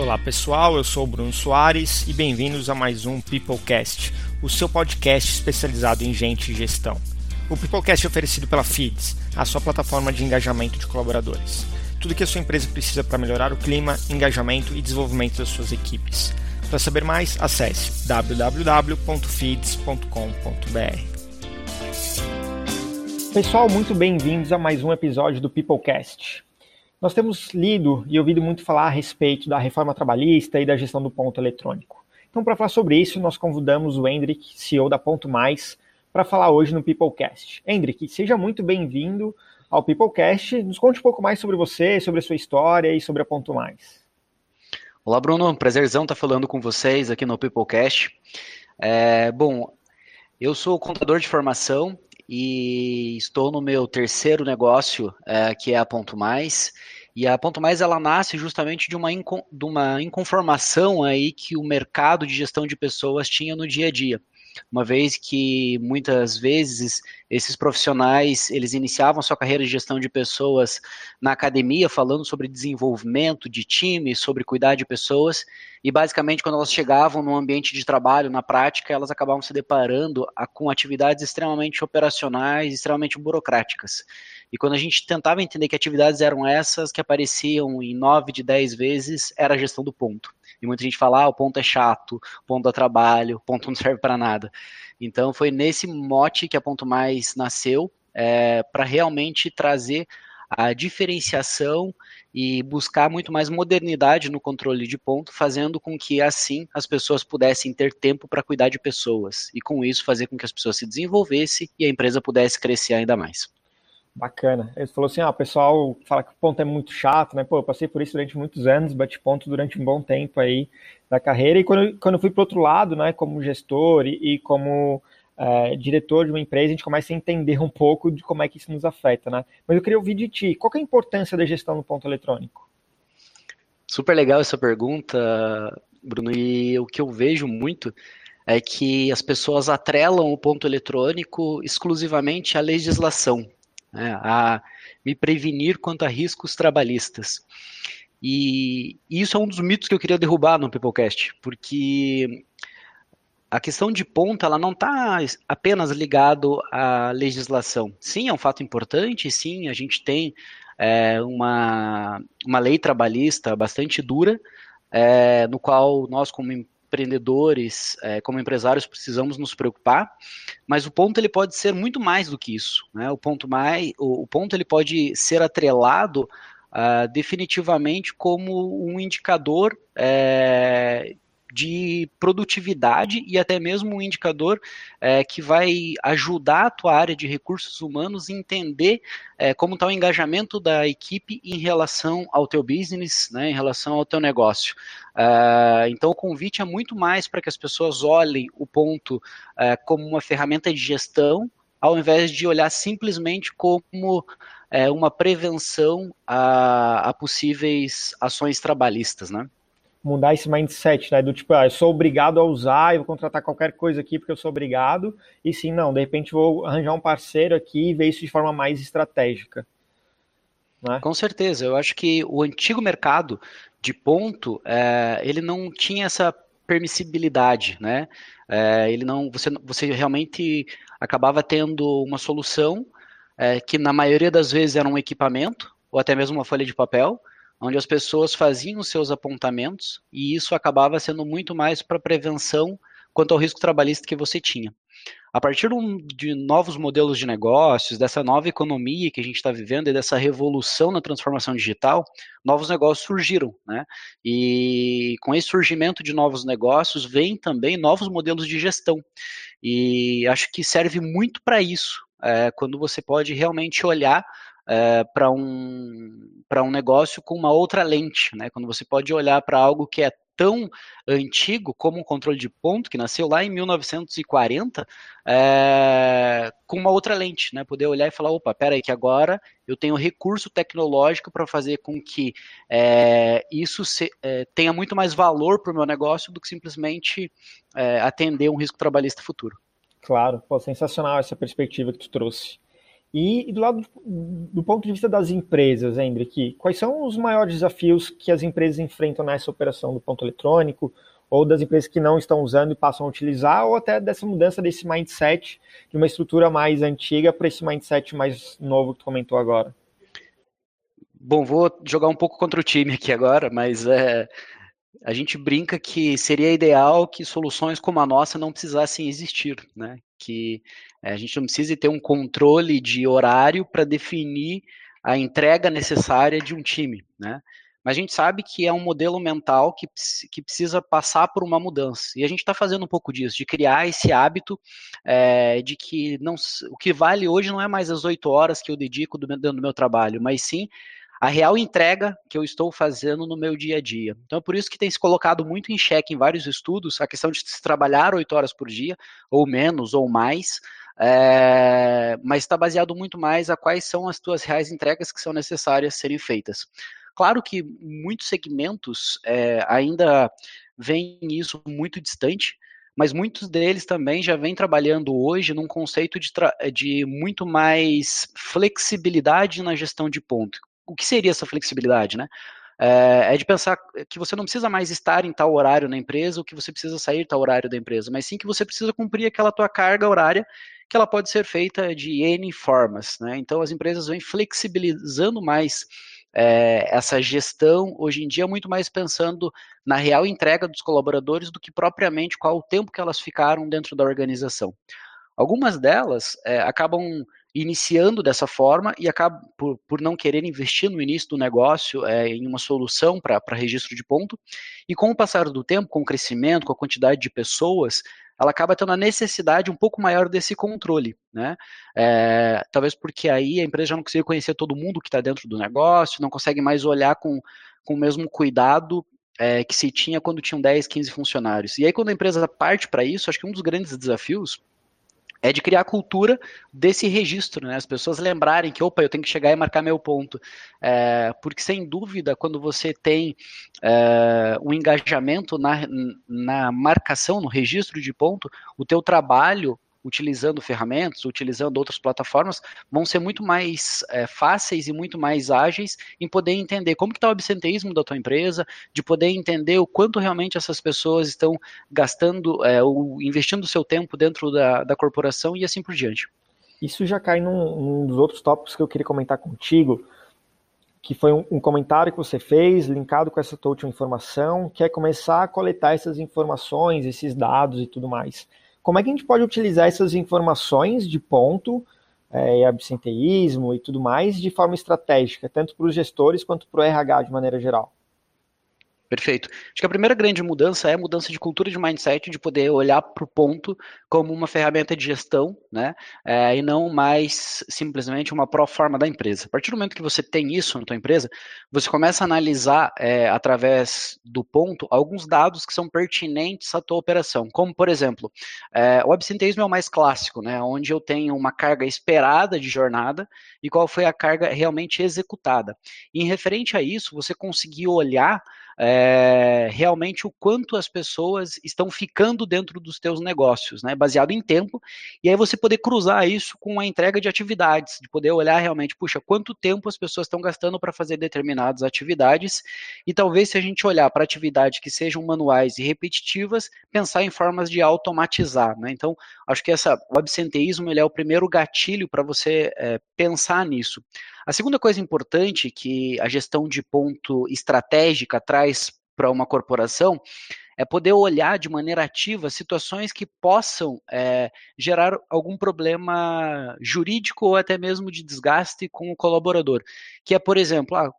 Olá pessoal, eu sou Bruno Soares e bem-vindos a mais um Peoplecast, o seu podcast especializado em gente e gestão. O Peoplecast é oferecido pela Feeds, a sua plataforma de engajamento de colaboradores. Tudo que a sua empresa precisa para melhorar o clima, engajamento e desenvolvimento das suas equipes. Para saber mais, acesse www.feeds.com.br. Pessoal, muito bem-vindos a mais um episódio do Peoplecast. Nós temos lido e ouvido muito falar a respeito da reforma trabalhista e da gestão do ponto eletrônico. Então, para falar sobre isso, nós convidamos o Hendrik, CEO da Ponto Mais, para falar hoje no Peoplecast. Hendrik, seja muito bem-vindo ao Peoplecast. Nos conte um pouco mais sobre você, sobre a sua história e sobre a Ponto Mais. Olá, Bruno. Prazerzão estar falando com vocês aqui no Peoplecast. É, bom, eu sou contador de formação e estou no meu terceiro negócio, é, que é a Ponto Mais. E a Ponto Mais ela nasce justamente de uma, de uma inconformação aí que o mercado de gestão de pessoas tinha no dia a dia uma vez que muitas vezes esses profissionais eles iniciavam sua carreira de gestão de pessoas na academia, falando sobre desenvolvimento de time, sobre cuidar de pessoas, e basicamente quando elas chegavam no ambiente de trabalho, na prática, elas acabavam se deparando com atividades extremamente operacionais, extremamente burocráticas. E quando a gente tentava entender que atividades eram essas que apareciam em nove de dez vezes, era a gestão do ponto. E muita gente fala, ah, o ponto é chato, o ponto dá trabalho, o ponto não serve para nada. Então foi nesse mote que a Ponto Mais nasceu, é, para realmente trazer a diferenciação e buscar muito mais modernidade no controle de ponto, fazendo com que assim as pessoas pudessem ter tempo para cuidar de pessoas e com isso fazer com que as pessoas se desenvolvessem e a empresa pudesse crescer ainda mais. Bacana. Ele falou assim: ah, o pessoal fala que o ponto é muito chato, né? Pô, eu passei por isso durante muitos anos, bati ponto durante um bom tempo aí da carreira. E quando, quando eu fui para outro lado, né, como gestor e, e como é, diretor de uma empresa, a gente começa a entender um pouco de como é que isso nos afeta, né? Mas eu queria ouvir de ti: qual é a importância da gestão do ponto eletrônico? Super legal essa pergunta, Bruno. E o que eu vejo muito é que as pessoas atrelam o ponto eletrônico exclusivamente à legislação né, a me prevenir quanto a riscos trabalhistas. E isso é um dos mitos que eu queria derrubar no Peoplecast, porque a questão de ponta ela não está apenas ligado à legislação. Sim, é um fato importante, sim, a gente tem é, uma, uma lei trabalhista bastante dura, é, no qual nós, como empreendedores, é, como empresários, precisamos nos preocupar, mas o ponto ele pode ser muito mais do que isso. Né? O ponto mais, o, o ponto ele pode ser atrelado uh, definitivamente como um indicador é, de produtividade e até mesmo um indicador é, que vai ajudar a tua área de recursos humanos entender é, como está o engajamento da equipe em relação ao teu business, né, em relação ao teu negócio. Uh, então, o convite é muito mais para que as pessoas olhem o ponto uh, como uma ferramenta de gestão, ao invés de olhar simplesmente como uh, uma prevenção a, a possíveis ações trabalhistas, né? Mudar esse mindset, né? Do tipo, ah, eu sou obrigado a usar, eu vou contratar qualquer coisa aqui porque eu sou obrigado. E sim, não, de repente vou arranjar um parceiro aqui e ver isso de forma mais estratégica. Né? Com certeza, eu acho que o antigo mercado de ponto, é, ele não tinha essa permissibilidade, né? É, ele não, você, você realmente acabava tendo uma solução é, que na maioria das vezes era um equipamento ou até mesmo uma folha de papel, onde as pessoas faziam seus apontamentos e isso acabava sendo muito mais para prevenção quanto ao risco trabalhista que você tinha. A partir de novos modelos de negócios, dessa nova economia que a gente está vivendo e dessa revolução na transformação digital, novos negócios surgiram, né? E com esse surgimento de novos negócios, vem também novos modelos de gestão. E acho que serve muito para isso, é, quando você pode realmente olhar é, para um, um negócio com uma outra lente, né? Quando você pode olhar para algo que é tão antigo como um controle de ponto, que nasceu lá em 1940, é, com uma outra lente, né? Poder olhar e falar, opa, peraí, que agora eu tenho recurso tecnológico para fazer com que é, isso se, é, tenha muito mais valor para o meu negócio do que simplesmente atender um risco trabalhista futuro. Claro, pô, sensacional essa perspectiva que tu trouxe. E, do lado do ponto de vista das empresas, Hendrik, quais são os maiores desafios que as empresas enfrentam nessa operação do ponto eletrônico, ou das empresas que não estão usando e passam a utilizar, ou até dessa mudança desse mindset de uma estrutura mais antiga para esse mindset mais novo que tu comentou agora? Bom, vou jogar um pouco contra o time aqui agora, mas é, a gente brinca que seria ideal que soluções como a nossa não precisassem existir, né? Que é, a gente não precise ter um controle de horário para definir a entrega necessária de um time, né? Mas a gente sabe que é um modelo mental que, que precisa passar por uma mudança. E a gente está fazendo um pouco disso, de criar esse hábito é, de que não, o que vale hoje não é mais as oito horas que eu dedico dentro do meu trabalho, mas sim a real entrega que eu estou fazendo no meu dia a dia. Então é por isso que tem se colocado muito em xeque em vários estudos a questão de se trabalhar oito horas por dia, ou menos, ou mais, é, mas está baseado muito mais a quais são as tuas reais entregas que são necessárias serem feitas. Claro que muitos segmentos é, ainda veem isso muito distante, mas muitos deles também já vêm trabalhando hoje num conceito de, de muito mais flexibilidade na gestão de ponto o que seria essa flexibilidade, né? É, é, de pensar que você não precisa mais estar em tal horário na empresa, ou que você precisa sair tal horário da empresa, mas sim que você precisa cumprir aquela tua carga horária, que ela pode ser feita de N formas, né? Então as empresas vêm flexibilizando mais é, essa gestão, hoje em dia, muito mais pensando na real entrega dos colaboradores do que propriamente qual o tempo que elas ficaram dentro da organização. Algumas delas é, acabam iniciando dessa forma e acaba por, por não querer investir no início do negócio é, em uma solução para registro de ponto. E com o passar do tempo, com o crescimento, com a quantidade de pessoas, ela acaba tendo a necessidade um pouco maior desse controle, né? É, talvez porque aí a empresa já não consegue conhecer todo mundo que está dentro do negócio, não consegue mais olhar com, com o mesmo cuidado é, que se tinha quando tinham 10, 15 funcionários. E aí, quando a empresa parte para isso, acho que um dos grandes desafios é de criar a cultura desse registro, né? As pessoas lembrarem que, opa, eu tenho que chegar e marcar meu ponto. É, porque, sem dúvida, quando você tem é, um engajamento na, na marcação, no registro de ponto, o teu trabalho utilizando ferramentas, utilizando outras plataformas, vão ser muito mais é, fáceis e muito mais ágeis em poder entender como está o absenteísmo da tua empresa, de poder entender o quanto realmente essas pessoas estão gastando é, ou investindo o seu tempo dentro da, da corporação e assim por diante. Isso já cai num, num dos outros tópicos que eu queria comentar contigo, que foi um, um, comentário que você fez, linkado com essa tua última informação, que é começar a coletar essas informações, esses dados e tudo mais. Como é que a gente pode utilizar essas informações de ponto, é, absenteísmo e tudo mais de forma estratégica, tanto para os gestores quanto para o RH de maneira geral? Perfeito. Acho que a primeira grande mudança é a mudança de cultura de mindset, de poder olhar para o ponto como uma ferramenta de gestão, né? É, e não mais simplesmente uma pró-forma da empresa. A partir do momento que você tem isso na tua empresa, você começa a analisar é, através do ponto alguns dados que são pertinentes à tua operação. Como, por exemplo, é, o absenteísmo é o mais clássico, né? Onde eu tenho uma carga esperada de jornada e qual foi a carga realmente executada. E em referente a isso, você conseguir olhar é, realmente o quanto as pessoas estão ficando dentro dos teus negócios, né, baseado em tempo, e aí você poder cruzar isso com a entrega de atividades, de poder olhar realmente, puxa, quanto tempo as pessoas estão gastando para fazer determinadas atividades, e talvez se a gente olhar para atividades que sejam manuais e repetitivas, pensar em formas de automatizar, né, então acho que essa, o absenteísmo ele é o primeiro gatilho para você é, pensar nisso. A segunda coisa importante que a gestão de ponto estratégica traz para uma corporação é poder olhar de maneira ativa situações que possam é, gerar algum problema jurídico ou até mesmo de desgaste com o colaborador. Que é, por exemplo, ah,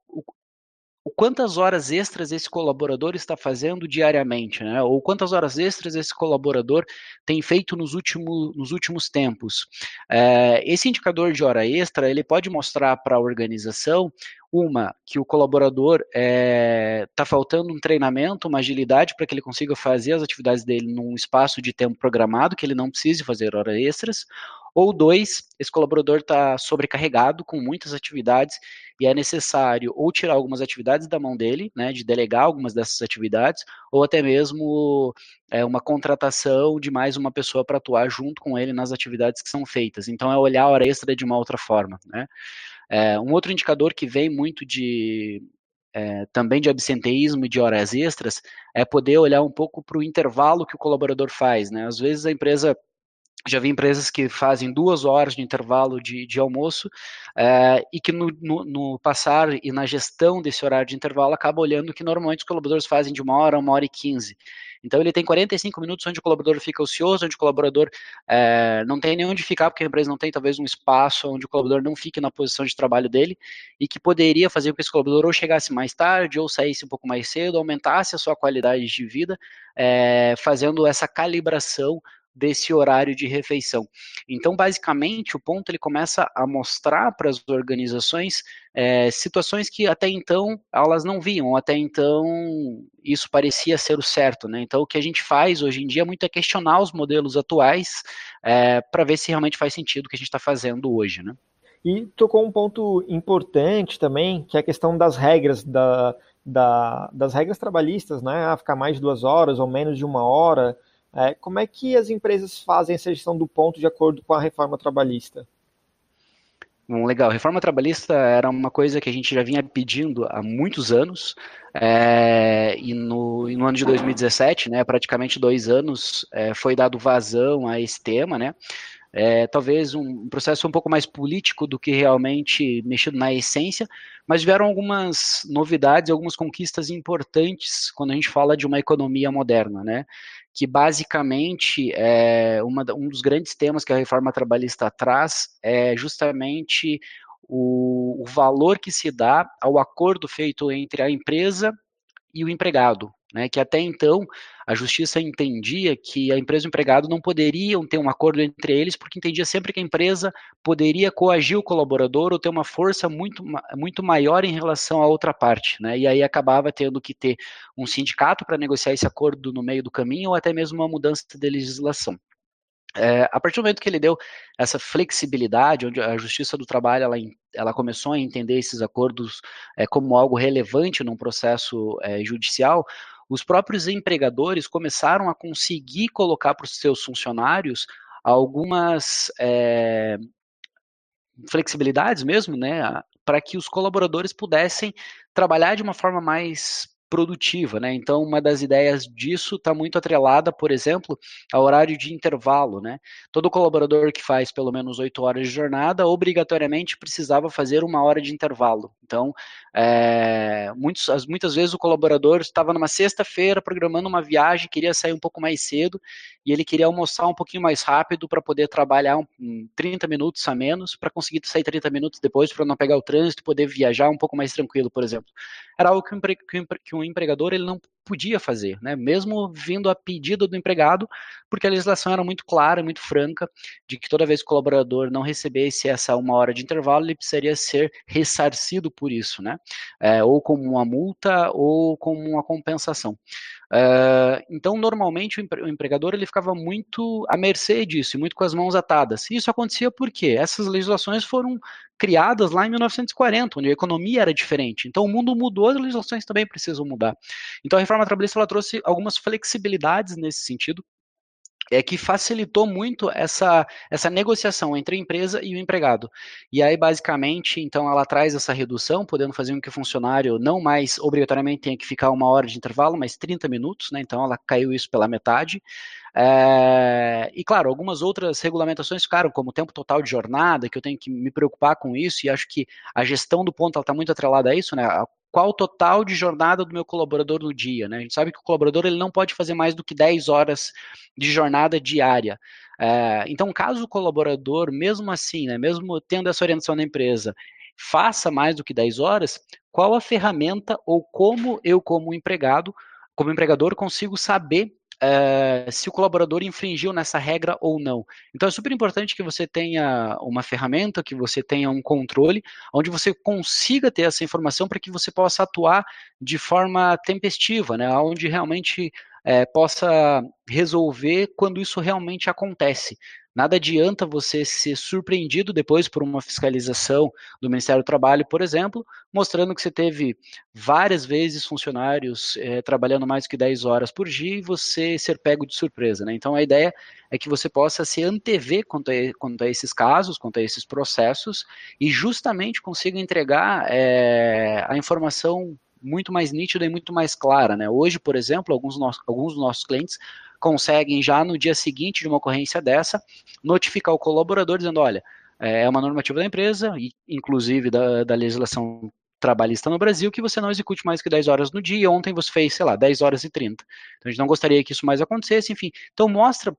o, quantas horas extras esse colaborador está fazendo diariamente, né? ou quantas horas extras esse colaborador tem feito nos, último, nos últimos tempos. É, esse indicador de hora extra ele pode mostrar para a organização uma, que o colaborador está é, tá faltando um treinamento, uma agilidade para que ele consiga fazer as atividades dele num espaço de tempo programado, que ele não precise fazer horas extras, ou dois, esse colaborador está sobrecarregado com muitas atividades e é necessário ou tirar algumas atividades da mão dele, né, de delegar algumas dessas atividades, ou até mesmo é, uma contratação de mais uma pessoa para atuar junto com ele nas atividades que são feitas. Então é olhar a hora extra de uma outra forma. Né? É, um outro indicador que vem muito de é, também de absenteísmo e de horas extras é poder olhar um pouco para o intervalo que o colaborador faz. Né? Às vezes a empresa já vi empresas que fazem duas horas de intervalo de, de almoço é, e que no, no, no, passar e na gestão desse horário de intervalo acaba olhando que normalmente os colaboradores fazem de uma hora a uma hora e quinze. Então ele tem 45 minutos onde o colaborador fica ocioso, onde o colaborador é, não tem nem onde ficar, porque a empresa não tem talvez um espaço onde o colaborador não fique na posição de trabalho dele e que poderia fazer com que esse colaborador ou chegasse mais tarde ou saísse um pouco mais cedo, aumentasse a sua qualidade de vida, é, fazendo essa calibração desse horário de refeição. Então, basicamente, o ponto ele começa a mostrar para as organizações é, situações que até então elas não viam, até então isso parecia ser o certo, né? Então, o que a gente faz hoje em dia muito é questionar os modelos atuais é, para ver se realmente faz sentido o que a gente está fazendo hoje, né? E tocou um ponto importante também, que é a questão das regras da, da, das regras trabalhistas, né? Ah, ficar mais de duas horas ou menos de uma hora. É, como é que as empresas fazem essa gestão do ponto de acordo com a reforma trabalhista? Bom, legal. A reforma trabalhista era uma coisa que a gente já vinha pedindo há muitos anos, é, e, no, e, no, ano de 2017, né, praticamente dois anos, é, foi dado vazão a esse tema, né? É, talvez um processo um pouco mais político do que realmente mexido na essência, mas vieram algumas novidades, algumas conquistas importantes quando a gente fala de uma economia moderna, né? Que basicamente é uma, um dos grandes temas que a reforma trabalhista traz é justamente o, o valor que se dá ao acordo feito entre a empresa e o empregado, né, que até então a justiça entendia que a empresa e o empregado não poderiam ter um acordo entre eles, porque entendia sempre que a empresa poderia coagir o colaborador ou ter uma força muito, muito maior em relação à outra parte, né, e aí acabava tendo que ter um sindicato para negociar esse acordo no meio do caminho ou até mesmo uma mudança de legislação. É, a partir do momento que ele deu essa flexibilidade, onde a Justiça do Trabalho ela, ela começou a entender esses acordos é, como algo relevante num processo é, judicial, os próprios empregadores começaram a conseguir colocar para os seus funcionários algumas é, flexibilidades mesmo, né, para que os colaboradores pudessem trabalhar de uma forma mais produtiva, né? Então, uma das ideias disso está muito atrelada, por exemplo, ao horário de intervalo, né? Todo colaborador que faz pelo menos oito horas de jornada, obrigatoriamente precisava fazer uma hora de intervalo. Então, é, muitos, muitas vezes o colaborador estava numa sexta-feira programando uma viagem, queria sair um pouco mais cedo e ele queria almoçar um pouquinho mais rápido para poder trabalhar um, um 30 minutos a menos, para conseguir sair 30 minutos depois para não pegar o trânsito, poder viajar um pouco mais tranquilo, por exemplo. Era algo que um, que um empregador ele não podia fazer, né? mesmo vindo a pedido do empregado, porque a legislação era muito clara, muito franca, de que toda vez que o colaborador não recebesse essa uma hora de intervalo, ele precisaria ser ressarcido por isso, né? É, ou como uma multa ou como uma compensação. Uh, então, normalmente, o empregador ele ficava muito à mercê disso, muito com as mãos atadas. E isso acontecia porque essas legislações foram criadas lá em 1940, onde a economia era diferente. Então, o mundo mudou, as legislações também precisam mudar. Então, a reforma trabalhista ela trouxe algumas flexibilidades nesse sentido, é que facilitou muito essa, essa negociação entre a empresa e o empregado. E aí, basicamente, então, ela traz essa redução, podendo fazer com que o funcionário não mais obrigatoriamente tenha que ficar uma hora de intervalo, mas 30 minutos, né? Então, ela caiu isso pela metade. É, e claro, algumas outras regulamentações ficaram, como o tempo total de jornada, que eu tenho que me preocupar com isso, e acho que a gestão do ponto está muito atrelada a isso, né? Qual o total de jornada do meu colaborador no dia, né? A gente sabe que o colaborador ele não pode fazer mais do que 10 horas de jornada diária. É, então, caso o colaborador, mesmo assim, né, mesmo tendo essa orientação na empresa, faça mais do que 10 horas, qual a ferramenta ou como eu, como empregado, como empregador, consigo saber é, se o colaborador infringiu nessa regra ou não. Então é super importante que você tenha uma ferramenta, que você tenha um controle, onde você consiga ter essa informação para que você possa atuar de forma tempestiva, né, onde realmente é, possa resolver quando isso realmente acontece. Nada adianta você ser surpreendido depois por uma fiscalização do Ministério do Trabalho, por exemplo, mostrando que você teve várias vezes funcionários é, trabalhando mais que 10 horas por dia e você ser pego de surpresa. Né? Então a ideia é que você possa se antever quanto a, quanto a esses casos, quanto a esses processos, e justamente consiga entregar é, a informação muito mais nítida e muito mais clara. Né? Hoje, por exemplo, alguns, no alguns dos nossos clientes conseguem já no dia seguinte de uma ocorrência dessa notificar o colaborador dizendo, olha, é uma normativa da empresa, inclusive da, da legislação trabalhista no Brasil, que você não execute mais que 10 horas no dia, ontem você fez, sei lá, 10 horas e 30. Então a gente não gostaria que isso mais acontecesse, enfim. Então mostra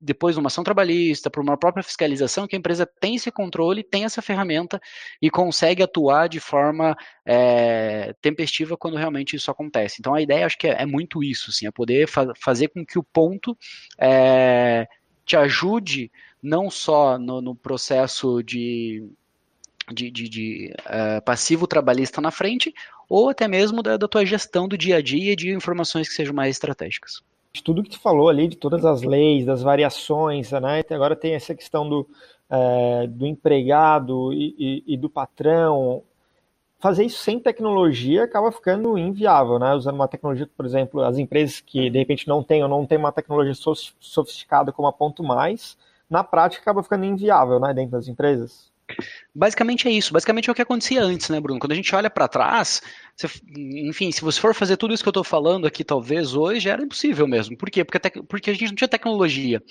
depois de uma ação trabalhista, por uma própria fiscalização, que a empresa tem esse controle, tem essa ferramenta e consegue atuar de forma é, tempestiva quando realmente isso acontece. Então a ideia acho que é, é muito isso, assim, é poder fa fazer com que o ponto é, te ajude não só no, no processo de, de, de, de uh, passivo trabalhista na frente, ou até mesmo da, da tua gestão do dia a dia de informações que sejam mais estratégicas de tudo que tu falou ali, de todas as leis, das variações, né? Agora tem essa questão do, é, do empregado e, e, e, do patrão. Fazer isso sem tecnologia acaba ficando inviável, né? Usando uma tecnologia, por exemplo, as empresas que de repente não têm ou não têm uma tecnologia sofisticada como a Ponto Mais, na prática acaba ficando inviável, né? Dentro das empresas. Basicamente é isso. Basicamente é o que acontecia antes, né, Bruno? Quando a gente olha para trás, você, enfim, se você for fazer tudo isso que eu estou falando aqui, talvez hoje era impossível mesmo. Por quê? Porque, porque a gente não tinha tecnologia.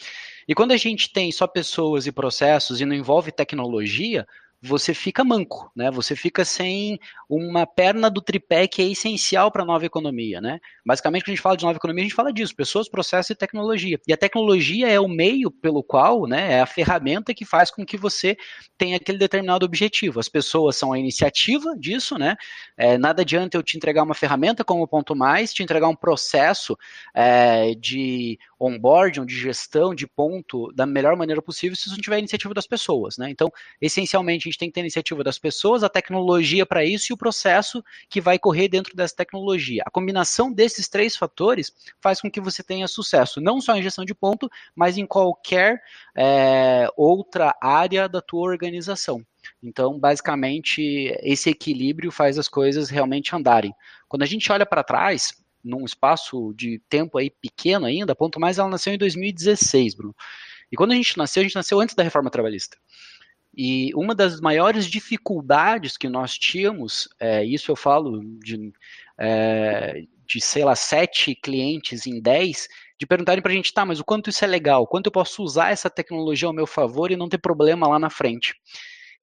E quando a gente tem só pessoas e processos e não envolve tecnologia, você fica manco, né? Você fica sem uma perna do tripé que é essencial para a nova economia, né? Basicamente, quando a gente fala de nova economia, a gente fala disso, pessoas, processos e tecnologia. E a tecnologia é o meio pelo qual, né, é a ferramenta que faz com que você tenha aquele determinado objetivo. As pessoas são a iniciativa disso, né? É, nada adianta eu te entregar uma ferramenta como ponto mais, te entregar um processo é, de onboarding, de gestão de ponto da melhor maneira possível se não tiver a iniciativa das pessoas, né? Então, essencialmente, a gente tem que ter a iniciativa das pessoas, a tecnologia para isso e o processo que vai correr dentro dessa tecnologia. A combinação desses três fatores faz com que você tenha sucesso, não só em gestão de ponto, mas em qualquer é, outra área da tua organização. Então, basicamente, esse equilíbrio faz as coisas realmente andarem. Quando a gente olha para trás, num espaço de tempo aí pequeno ainda, ponto mais ela nasceu em 2016, Bruno. E quando a gente nasceu, a gente nasceu antes da reforma trabalhista. E uma das maiores dificuldades que nós tínhamos, é, isso eu falo de, é, de, sei lá, sete clientes em dez, de perguntarem para a gente, tá, mas o quanto isso é legal, quanto eu posso usar essa tecnologia ao meu favor e não ter problema lá na frente.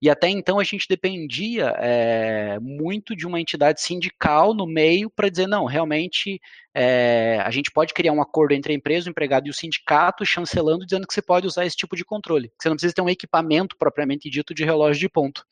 E até então a gente dependia é, muito de uma entidade sindical no meio para dizer, não, realmente é, a gente pode criar um acordo entre a empresa, o empregado e o sindicato, chancelando, dizendo que você pode usar esse tipo de controle. Que você não precisa ter um equipamento propriamente dito de relógio de ponto.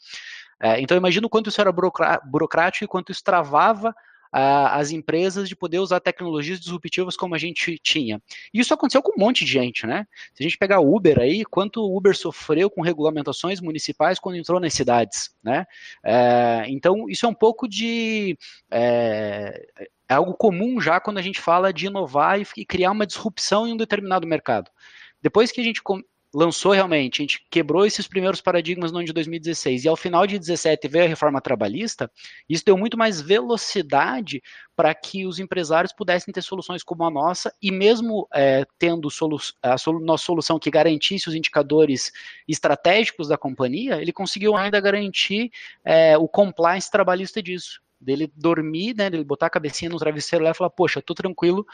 É, então imagina o quanto isso era burocrático e quanto isso travava as empresas de poder usar tecnologias disruptivas como a gente tinha. E isso aconteceu com um monte de gente, né? Se a gente pegar o Uber aí, quanto o Uber sofreu com regulamentações municipais quando entrou nas cidades, né? É, então, isso é um pouco de... É, é algo comum já quando a gente fala de inovar e criar uma disrupção em um determinado mercado. Depois que a gente lançou realmente, a gente quebrou esses primeiros paradigmas no ano de 2016 e ao final de 2017 veio a reforma trabalhista, isso deu muito mais velocidade para que os empresários pudessem ter soluções como a nossa e mesmo é, tendo solu a nossa solução que garantisse os indicadores estratégicos da companhia, ele conseguiu ainda garantir é, o compliance trabalhista disso dele dormir, né, dele botar a cabecinha no travesseiro lá e falar, poxa, tô tranquilo,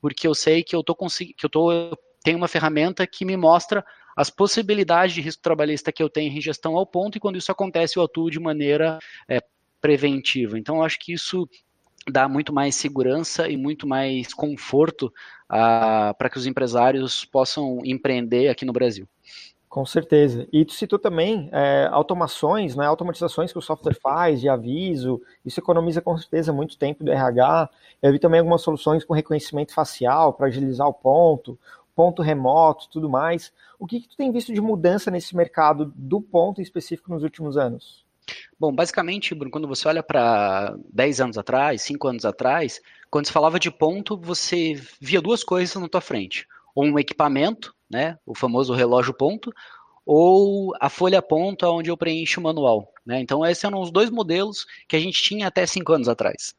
porque eu sei que eu tô que eu tô tenho uma ferramenta que me mostra as possibilidades de risco trabalhista que eu tenho em gestão ao ponto, e quando isso acontece, eu atuo de maneira é, preventiva. Então, acho que isso dá muito mais segurança e muito mais conforto para que os empresários possam empreender aqui no Brasil. Com certeza. E tu citou também é, automações, né, automatizações que o software faz de aviso, isso economiza com certeza muito tempo do RH. Eu vi também algumas soluções com reconhecimento facial para agilizar o ponto, ponto remoto, tudo mais. O que, que tu tem visto de mudança nesse mercado do ponto específico nos últimos anos? Bom, basicamente, Bruno, quando você olha para 10 anos atrás, 5 anos atrás, quando se falava de ponto, você via duas coisas na tua frente. Ou um equipamento, né, o famoso relógio ponto, ou a folha ponta onde eu preencho o manual. Né? Então, esses eram os dois modelos que a gente tinha até cinco anos atrás.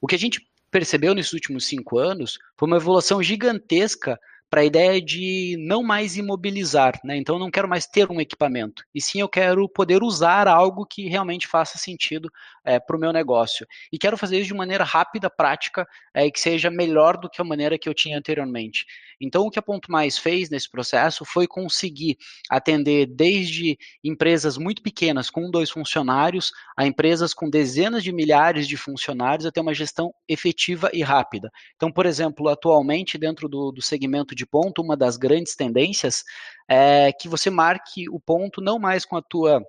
O que a gente percebeu nesses últimos cinco anos foi uma evolução gigantesca para a ideia de não mais imobilizar, né? Então eu não quero mais ter um equipamento, e sim eu quero poder usar algo que realmente faça sentido é, para o meu negócio. E quero fazer isso de maneira rápida, prática, é, e que seja melhor do que a maneira que eu tinha anteriormente. Então o que a Ponto Mais fez nesse processo foi conseguir atender desde empresas muito pequenas, com dois funcionários, a empresas com dezenas de milhares de funcionários, até uma gestão efetiva e rápida. Então, por exemplo, atualmente dentro do, do segmento de ponto, uma das grandes tendências é que você marque o ponto não mais com a tua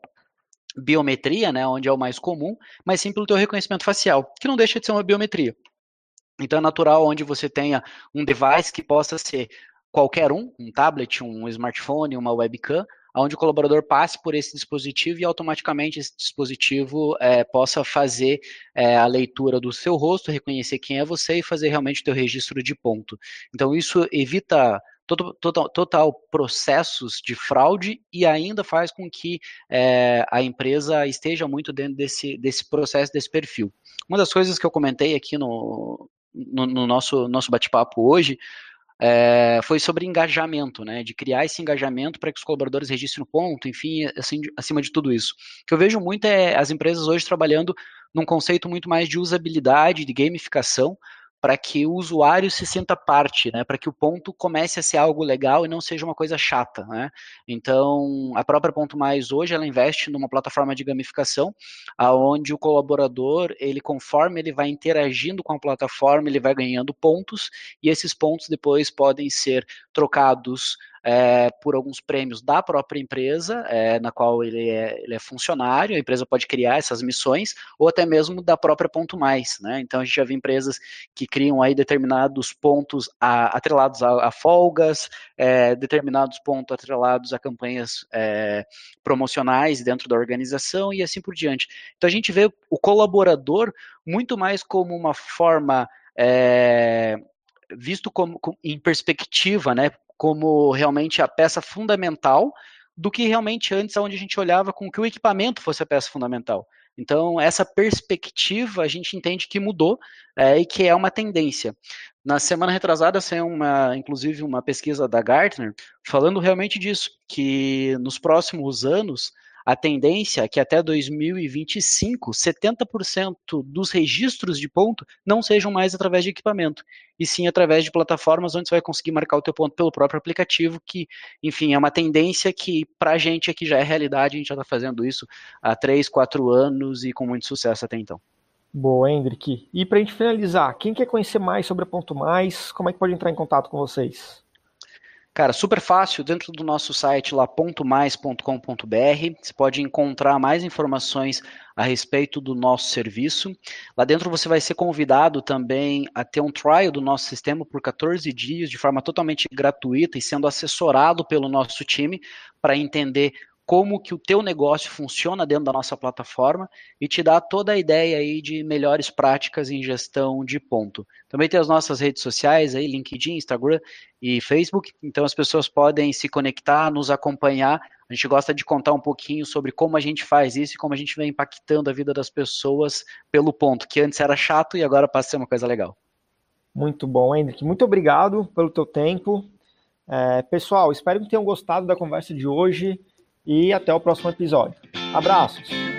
biometria, né, onde é o mais comum, mas sim pelo teu reconhecimento facial, que não deixa de ser uma biometria. Então é natural onde você tenha um device que possa ser qualquer um, um tablet, um smartphone, uma webcam, onde o colaborador passe por esse dispositivo e automaticamente esse dispositivo é, possa fazer é, a leitura do seu rosto, reconhecer quem é você e fazer realmente o teu registro de ponto. Então isso evita total, total, total processos de fraude e ainda faz com que é, a empresa esteja muito dentro desse, desse processo, desse perfil. Uma das coisas que eu comentei aqui no, no, no nosso, nosso bate-papo hoje é, foi sobre engajamento, né, de criar esse engajamento para que os colaboradores registrem o ponto, enfim, assim, acima de tudo isso. O que eu vejo muito é as empresas hoje trabalhando num conceito muito mais de usabilidade, de gamificação, para que o usuário se sinta parte, né? Para que o ponto comece a ser algo legal e não seja uma coisa chata, né? Então, a própria Ponto Mais hoje ela investe numa plataforma de gamificação, aonde o colaborador, ele conforme ele vai interagindo com a plataforma, ele vai ganhando pontos e esses pontos depois podem ser trocados é, por alguns prêmios da própria empresa, é, na qual ele é, ele é, funcionário, a empresa pode criar essas missões, ou até mesmo da própria Ponto Mais, né? Então a gente já vê empresas que criam aí determinados pontos a, atrelados a, a folgas, é, determinados pontos atrelados a campanhas é, promocionais dentro da organização e assim por diante. Então a gente vê o colaborador muito mais como uma forma é, visto como, em perspectiva, né, como realmente a peça fundamental do que realmente antes, onde a gente olhava com que o equipamento fosse a peça fundamental. Então, essa perspectiva a gente entende que mudou é, e que é uma tendência. Na semana retrasada saiu uma, inclusive uma pesquisa da Gartner falando realmente disso, que nos próximos anos a tendência é que até 2025, 70% dos registros de ponto não sejam mais através de equipamento, e sim através de plataformas onde você vai conseguir marcar o teu ponto pelo próprio aplicativo, que, enfim, é uma tendência que para a gente aqui já é realidade, a gente já está fazendo isso há 3, 4 anos e com muito sucesso até então. Boa, Hendrik. E para a gente finalizar, quem quer conhecer mais sobre a Ponto Mais, como é que pode entrar em contato com vocês? Cara, super fácil, dentro do nosso site lá, .mais.com.br, você pode encontrar mais informações a respeito do nosso serviço. Lá dentro você vai ser convidado também a ter um trial do nosso sistema por 14 dias, de forma totalmente gratuita e sendo assessorado pelo nosso time para entender como que o teu negócio funciona dentro da nossa plataforma e te dá toda a ideia aí de melhores práticas em gestão de ponto. Também tem as nossas redes sociais aí, LinkedIn, Instagram e Facebook, então as pessoas podem se conectar, nos acompanhar. A gente gosta de contar um pouquinho sobre como a gente faz isso e como a gente vem impactando a vida das pessoas pelo ponto, que antes era chato e agora passa a ser uma coisa legal. Muito bom, Hendrik. Muito obrigado pelo teu tempo. É, pessoal, espero que tenham gostado da conversa de hoje e até o próximo episódio. Abraços!